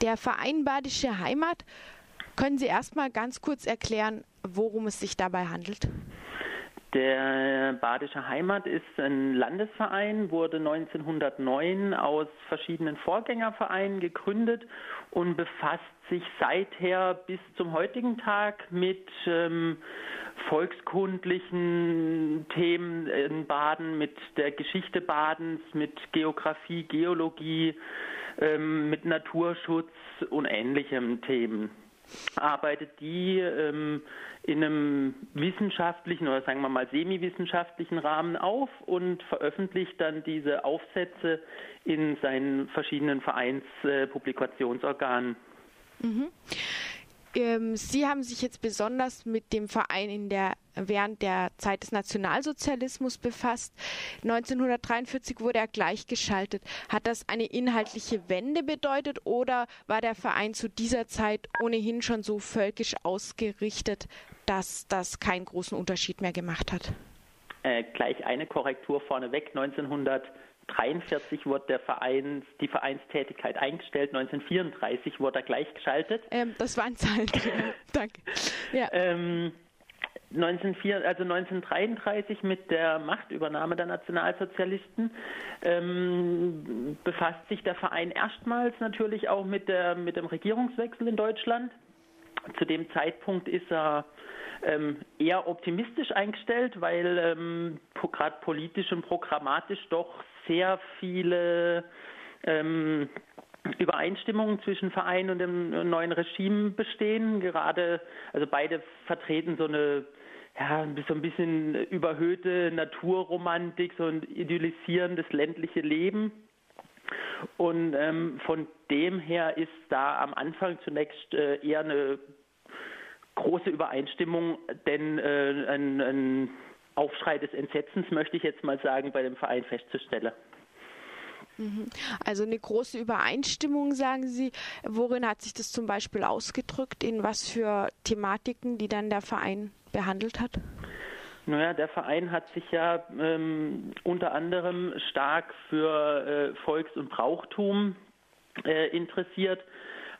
Der Verein Badische Heimat, können Sie erstmal ganz kurz erklären, worum es sich dabei handelt? Der Badische Heimat ist ein Landesverein, wurde 1909 aus verschiedenen Vorgängervereinen gegründet und befasst sich seither bis zum heutigen Tag mit ähm, volkskundlichen Themen in Baden, mit der Geschichte Badens, mit Geografie, Geologie, ähm, mit Naturschutz und ähnlichen Themen arbeitet die ähm, in einem wissenschaftlichen oder sagen wir mal semi-wissenschaftlichen Rahmen auf und veröffentlicht dann diese Aufsätze in seinen verschiedenen Vereinspublikationsorganen. Äh, mhm. Ähm, Sie haben sich jetzt besonders mit dem Verein in der, während der Zeit des Nationalsozialismus befasst. 1943 wurde er gleichgeschaltet. Hat das eine inhaltliche Wende bedeutet oder war der Verein zu dieser Zeit ohnehin schon so völkisch ausgerichtet, dass das keinen großen Unterschied mehr gemacht hat? Äh, gleich eine Korrektur vorneweg. 1900 1943 wurde der Verein, die Vereinstätigkeit eingestellt, 1934 wurde er gleichgeschaltet. Ähm, das waren Zahlen. Danke. Ja. Ähm, 1904, also 1933 mit der Machtübernahme der Nationalsozialisten ähm, befasst sich der Verein erstmals natürlich auch mit, der, mit dem Regierungswechsel in Deutschland. Zu dem Zeitpunkt ist er ähm, eher optimistisch eingestellt, weil ähm, gerade politisch und programmatisch doch sehr viele ähm, Übereinstimmungen zwischen Verein und dem neuen Regime bestehen. Gerade, also beide vertreten so eine ja, so ein bisschen überhöhte Naturromantik, so ein idealisierendes ländliche Leben. Und ähm, von dem her ist da am Anfang zunächst äh, eher eine große Übereinstimmung, denn äh, ein, ein Aufschrei des Entsetzens, möchte ich jetzt mal sagen, bei dem Verein festzustellen. Mhm. Also eine große Übereinstimmung, sagen Sie. Worin hat sich das zum Beispiel ausgedrückt? In was für Thematiken, die dann der Verein behandelt hat? Naja, der Verein hat sich ja ähm, unter anderem stark für äh, Volks- und Brauchtum äh, interessiert,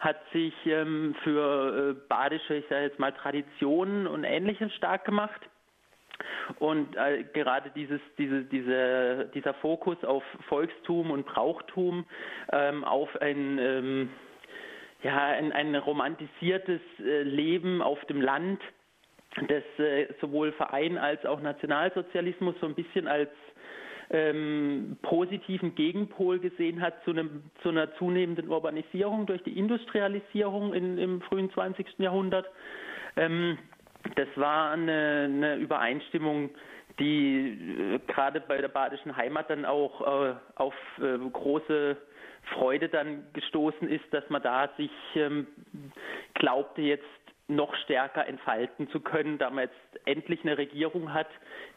hat sich ähm, für äh, badische, ich sage jetzt mal, Traditionen und Ähnliches stark gemacht. Und äh, gerade dieses, diese, diese, dieser Fokus auf Volkstum und Brauchtum, ähm, auf ein, ähm, ja, ein, ein romantisiertes äh, Leben auf dem Land, das äh, sowohl Verein als auch Nationalsozialismus so ein bisschen als ähm, positiven Gegenpol gesehen hat zu, einem, zu einer zunehmenden Urbanisierung durch die Industrialisierung in, im frühen 20. Jahrhundert. Ähm, das war eine, eine Übereinstimmung, die äh, gerade bei der badischen Heimat dann auch äh, auf äh, große Freude dann gestoßen ist, dass man da sich ähm, glaubte, jetzt noch stärker entfalten zu können, da man jetzt endlich eine Regierung hat,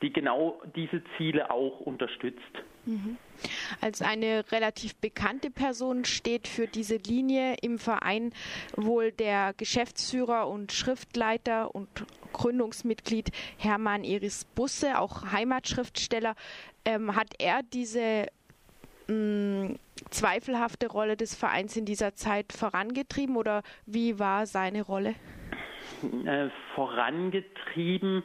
die genau diese Ziele auch unterstützt. Mhm. Als eine relativ bekannte Person steht für diese Linie im Verein wohl der Geschäftsführer und Schriftleiter und Gründungsmitglied Hermann Iris Busse, auch Heimatschriftsteller. Ähm, hat er diese mh, mm, zweifelhafte Rolle des Vereins in dieser Zeit vorangetrieben oder wie war seine Rolle? Äh, vorangetrieben.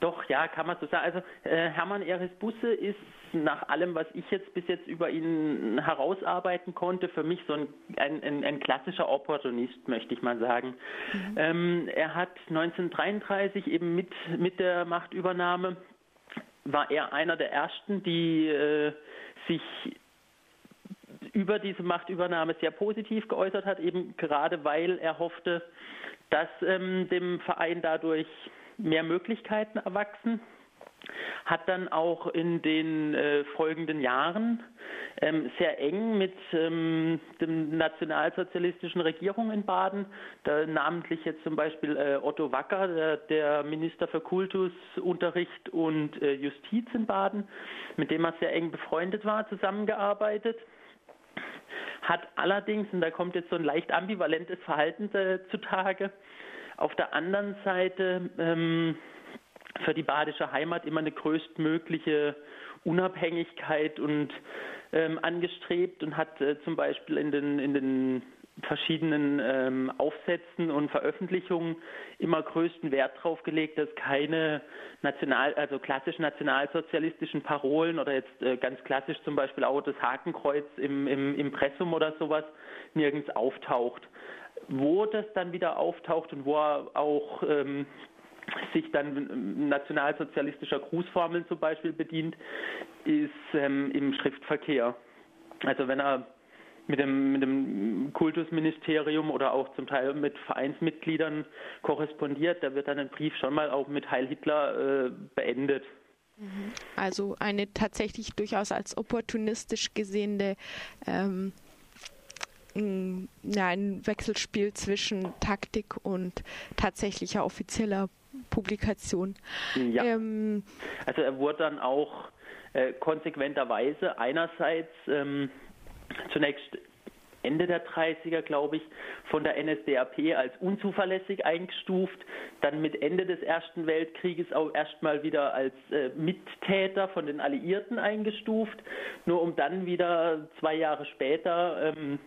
Doch, ja, kann man so sagen. Also äh, Hermann Eris Busse ist nach allem, was ich jetzt bis jetzt über ihn herausarbeiten konnte, für mich so ein, ein, ein, ein klassischer Opportunist, möchte ich mal sagen. Mhm. Ähm, er hat 1933 eben mit, mit der Machtübernahme, war er einer der Ersten, die äh, sich über diese Machtübernahme sehr positiv geäußert hat, eben gerade weil er hoffte, dass ähm, dem Verein dadurch mehr Möglichkeiten erwachsen, hat dann auch in den äh, folgenden Jahren ähm, sehr eng mit ähm, dem nationalsozialistischen Regierung in Baden, da namentlich jetzt zum Beispiel äh, Otto Wacker, der, der, Minister für Kultus, Unterricht und äh, Justiz in Baden, mit dem er sehr eng befreundet war, zusammengearbeitet hat allerdings, und da kommt jetzt so ein leicht ambivalentes Verhalten äh, zutage, auf der anderen Seite ähm, für die badische Heimat immer eine größtmögliche Unabhängigkeit und ähm, angestrebt und hat äh, zum Beispiel in den, in den verschiedenen ähm, Aufsätzen und Veröffentlichungen immer größten Wert darauf gelegt, dass keine national, also klassisch nationalsozialistischen Parolen oder jetzt äh, ganz klassisch zum Beispiel auch das Hakenkreuz im, im Impressum oder sowas nirgends auftaucht. Wo das dann wieder auftaucht und wo er auch ähm, sich dann nationalsozialistischer Grußformeln zum Beispiel bedient, ist ähm, im Schriftverkehr. Also wenn er mit dem, mit dem Kultusministerium oder auch zum Teil mit Vereinsmitgliedern korrespondiert, da wird dann ein Brief schon mal auch mit Heil Hitler äh, beendet. Mhm. Also eine tatsächlich durchaus als opportunistisch gesehene ähm, ja, ein Wechselspiel zwischen Taktik und tatsächlicher offizieller Publikation. Ja. Ähm, also er wurde dann auch äh, konsequenterweise einerseits ähm, zunächst Ende der 30er, glaube ich, von der NSDAP als unzuverlässig eingestuft, dann mit Ende des Ersten Weltkrieges auch erstmal wieder als äh, Mittäter von den Alliierten eingestuft, nur um dann wieder zwei Jahre später ähm,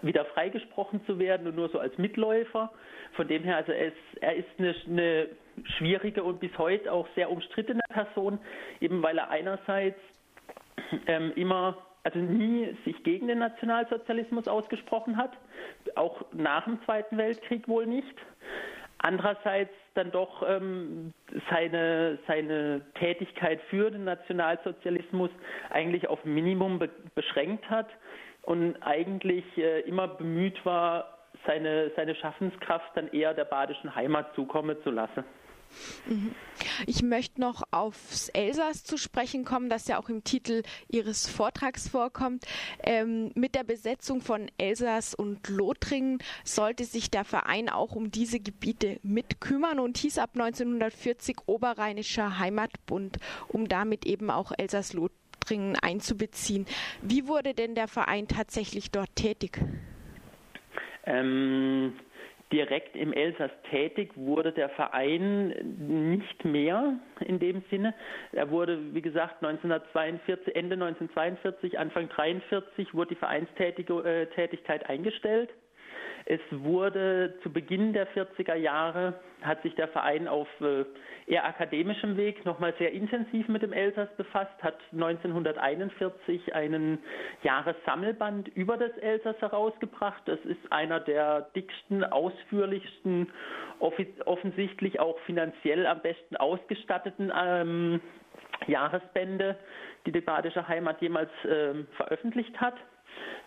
wieder freigesprochen zu werden und nur so als Mitläufer. Von dem her, also ist, er ist eine, eine schwierige und bis heute auch sehr umstrittene Person, eben weil er einerseits ähm, immer, also nie sich gegen den Nationalsozialismus ausgesprochen hat, auch nach dem Zweiten Weltkrieg wohl nicht. Andererseits dann doch ähm, seine, seine Tätigkeit für den Nationalsozialismus eigentlich auf Minimum be beschränkt hat und eigentlich äh, immer bemüht war, seine, seine Schaffenskraft dann eher der badischen Heimat zukommen zu lassen. Mhm. Ich möchte noch aufs Elsass zu sprechen kommen, das ja auch im Titel Ihres Vortrags vorkommt. Ähm, mit der Besetzung von Elsass und Lothringen sollte sich der Verein auch um diese Gebiete mitkümmern und hieß ab 1940 Oberrheinischer Heimatbund, um damit eben auch Elsass-Lothringen einzubeziehen. Wie wurde denn der Verein tatsächlich dort tätig? Ähm, direkt im Elsass tätig wurde der Verein nicht mehr in dem Sinne. Er wurde, wie gesagt, 1942, Ende 1942, Anfang 1943 wurde die Vereinstätigkeit eingestellt. Es wurde zu Beginn der 40er Jahre, hat sich der Verein auf äh, eher akademischem Weg nochmal sehr intensiv mit dem Elsass befasst, hat 1941 einen Jahressammelband über das Elsass herausgebracht. Das ist einer der dicksten, ausführlichsten, offensichtlich auch finanziell am besten ausgestatteten ähm, Jahresbände, die die Badische Heimat jemals ähm, veröffentlicht hat.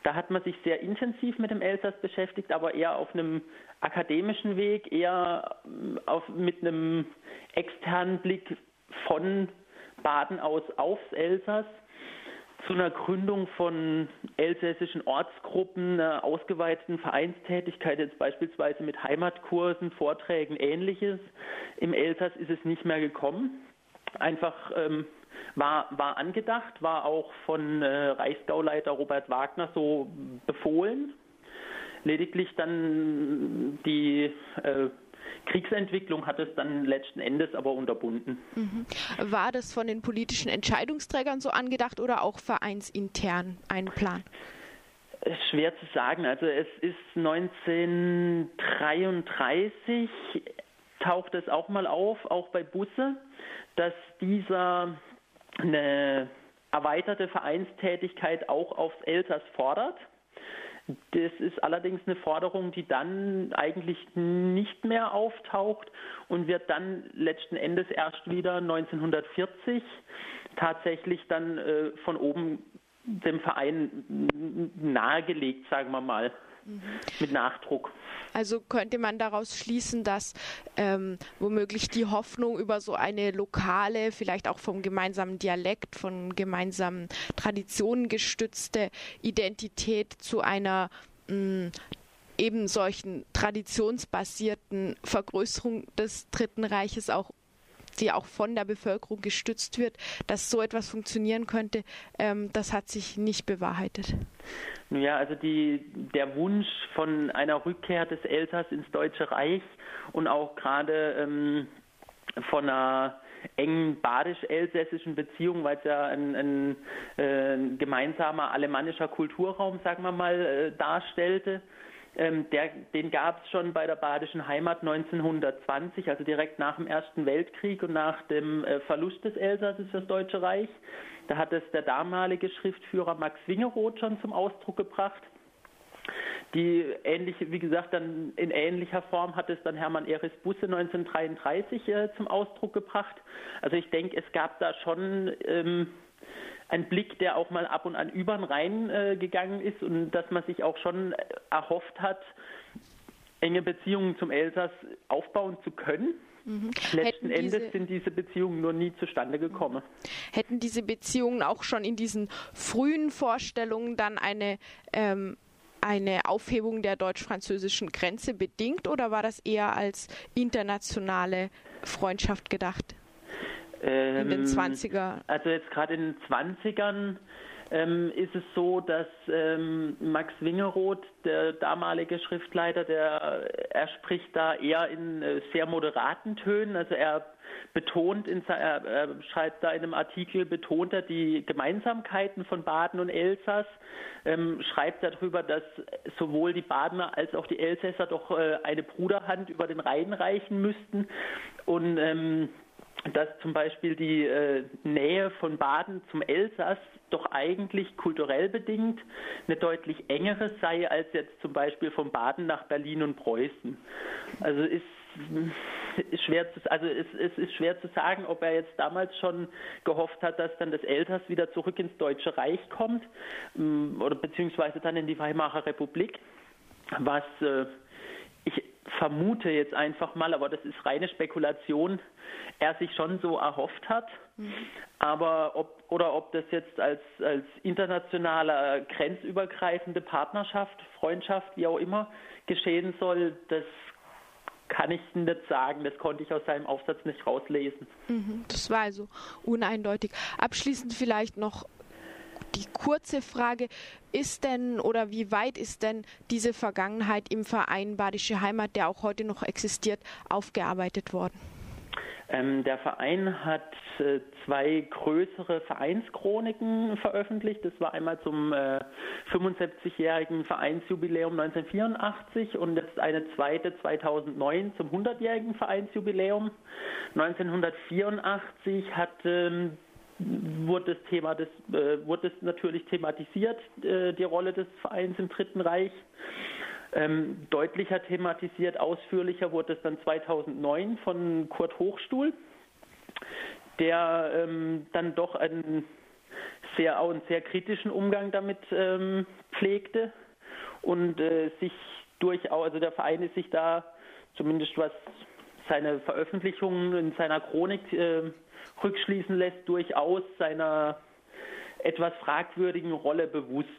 Da hat man sich sehr intensiv mit dem Elsass beschäftigt, aber eher auf einem akademischen Weg, eher ähm, auf, mit einem externen Blick von Baden aus aufs Elsass zu einer Gründung von elsässischen Ortsgruppen, einer ausgeweiteten Vereinstätigkeit, jetzt beispielsweise mit Heimatkursen, Vorträgen, ähnliches. Im Elsass ist es nicht mehr gekommen. Einfach ähm, war, war angedacht, war auch von äh, Reichsgauleiter Robert Wagner so befohlen. Lediglich dann die äh, Kriegsentwicklung hat es dann letzten Endes aber unterbunden. Mhm. War das von den politischen Entscheidungsträgern so angedacht oder auch vereinsintern ein Plan? Schwer zu sagen. Also es ist 1933 taucht es auch mal auf, auch bei Busse, dass dieser eine erweiterte Vereinstätigkeit auch aufs Elsass fordert. Das ist allerdings eine Forderung, die dann eigentlich nicht mehr auftaucht und wird dann letzten Endes erst wieder 1940 tatsächlich dann äh, von oben dem Verein nahegelegt, sagen wir mal, mhm. mit Nachdruck. Also könnte man daraus schließen, dass ähm, womöglich die Hoffnung über so eine lokale, vielleicht auch vom gemeinsamen Dialekt, von gemeinsamen Traditionen gestützte Identität zu einer mh, eben solchen traditionsbasierten Vergrößerung des Dritten Reiches auch die auch von der Bevölkerung gestützt wird, dass so etwas funktionieren könnte, ähm, das hat sich nicht bewahrheitet. Ja, also die, der Wunsch von einer Rückkehr des Elsass ins Deutsche Reich und auch gerade ähm, von einer engen badisch-elsässischen Beziehung, weil es ja ein, ein, äh, gemeinsamer alemannischer Kulturraum, sagen wir mal, äh, darstellte, ähm, der, den gab es schon bei der Badischen Heimat 1920, also direkt nach dem Ersten Weltkrieg und nach dem äh, Verlust des Elsasses für das Deutsche Reich. Da hat es der damalige Schriftführer Max Wingeroth schon zum Ausdruck gebracht. Die ähnliche, wie gesagt, dann in ähnlicher Form hat es dann Hermann Eris Busse 1933 äh, zum Ausdruck gebracht. Also ich denke, es gab da schon ähm, ein Blick, der auch mal ab und an über den Rhein äh, gegangen ist und dass man sich auch schon erhofft hat, enge Beziehungen zum Elsass aufbauen zu können. Mhm. Letzten diese, Endes sind diese Beziehungen nur nie zustande gekommen. Hätten diese Beziehungen auch schon in diesen frühen Vorstellungen dann eine, ähm, eine Aufhebung der deutsch-französischen Grenze bedingt oder war das eher als internationale Freundschaft gedacht? In den 20er? Ähm, also jetzt gerade in den 20ern ähm, ist es so, dass ähm, Max Wingeroth, der damalige Schriftleiter, der er spricht da eher in äh, sehr moderaten Tönen. Also er betont, in, er, er schreibt da in einem Artikel, betont er die Gemeinsamkeiten von Baden und Elsass, ähm, schreibt darüber, dass sowohl die Badener als auch die Elsässer doch äh, eine Bruderhand über den Rhein reichen müssten und ähm, dass zum Beispiel die äh, Nähe von Baden zum Elsass doch eigentlich kulturell bedingt eine deutlich engere sei als jetzt zum Beispiel von Baden nach Berlin und Preußen. Also ist, ist schwer zu, also es, es ist schwer zu sagen, ob er jetzt damals schon gehofft hat, dass dann das Elsass wieder zurück ins Deutsche Reich kommt mm, oder beziehungsweise dann in die Weimarer Republik, was äh, vermute jetzt einfach mal, aber das ist reine Spekulation, er sich schon so erhofft hat. Mhm. Aber ob oder ob das jetzt als, als internationale grenzübergreifende Partnerschaft, Freundschaft, wie auch immer, geschehen soll, das kann ich nicht sagen. Das konnte ich aus seinem Aufsatz nicht rauslesen. Mhm, das war also uneindeutig. Abschließend vielleicht noch die kurze Frage, ist denn oder wie weit ist denn diese Vergangenheit im Verein Badische Heimat, der auch heute noch existiert, aufgearbeitet worden? Ähm, der Verein hat äh, zwei größere Vereinschroniken veröffentlicht. Das war einmal zum äh, 75-jährigen Vereinsjubiläum 1984 und jetzt eine zweite 2009 zum 100-jährigen Vereinsjubiläum. 1984 hat ähm, wurde das Thema des, äh, wurde es natürlich thematisiert, äh, die Rolle des Vereins im Dritten Reich. Ähm, deutlicher thematisiert, ausführlicher wurde es dann 2009 von Kurt Hochstuhl, der ähm, dann doch einen sehr, auch einen sehr kritischen Umgang damit ähm, pflegte und äh, sich durchaus, also der Verein ist sich da zumindest was seine Veröffentlichungen in seiner Chronik äh, rückschließen lässt, durchaus seiner etwas fragwürdigen Rolle bewusst.